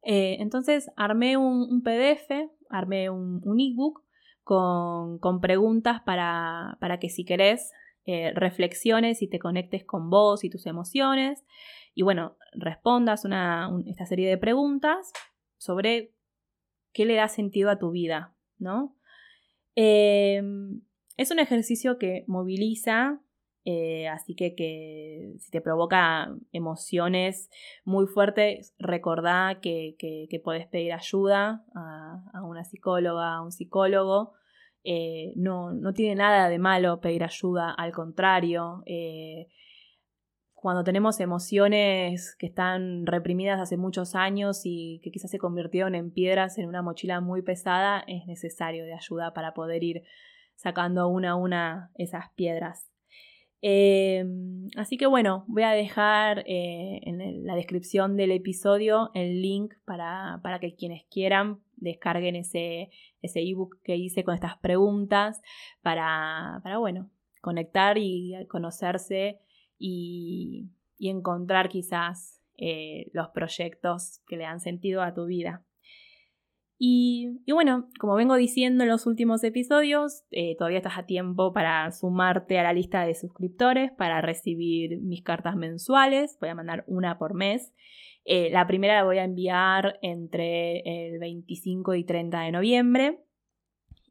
Eh, entonces armé un, PDF, armé un, ebook con, preguntas para, que si querés eh, reflexiones y te conectes con vos y tus emociones. Y bueno, respondas una, esta serie de preguntas sobre qué le da sentido a tu vida, ¿no? Em, es un ejercicio que moviliza Eh, así que, que, si te provoca emociones muy fuertes, recordá que, que, podés pedir ayuda a, una psicóloga, a un psicólogo. Eh, no, no, tiene nada de malo pedir ayuda, al contrario. Eh, cuando tenemos emociones que están reprimidas hace muchos años y que quizás se convirtieron en piedras en una mochila muy pesada, es necesario de ayuda para poder ir sacando una a una esas piedras. Em, así que bueno, voy a dejar eh, en la descripción del episodio el link para, que quienes quieran descarguen ese, ese ebook que hice con estas preguntas para, para bueno, conectar y conocerse y, encontrar quizás eh, los proyectos que le dan sentido a tu vida. Y, bueno, como vengo diciendo en los últimos episodios, eh, todavía estás a tiempo para sumarte a la lista de suscriptores para recibir mis cartas mensuales. Voy a mandar una por mes. Eh, la primera la voy a enviar entre el 25 y 30 de noviembre.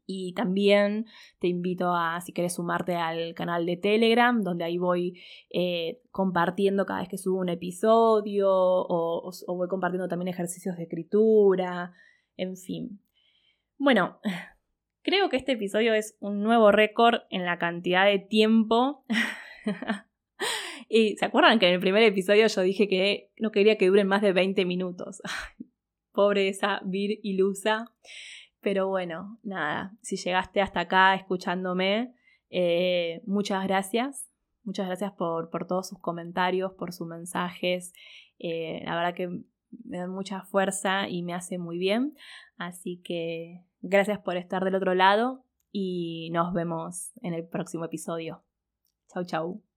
Y también te invito a, si quieres sumarte al canal de Telegram, donde ahí voy eh, compartiendo cada vez que subo un episodio o, voy compartiendo también ejercicios de escritura, en fin. Bueno, creo que este episodio es un nuevo récord en la cantidad de tiempo. y se acuerdan que en el primer episodio yo dije que no quería que duren más de 20 minutos. Pobre esa Vir ilusa. Pero bueno, nada, si llegaste hasta acá escuchándome, eh, muchas gracias. Muchas gracias por, todos sus comentarios, por sus mensajes. Eh, la verdad que me dan mucha fuerza y me hace muy bien. Así que gracias por estar del otro lado y nos vemos en el próximo episodio. Chau, chau.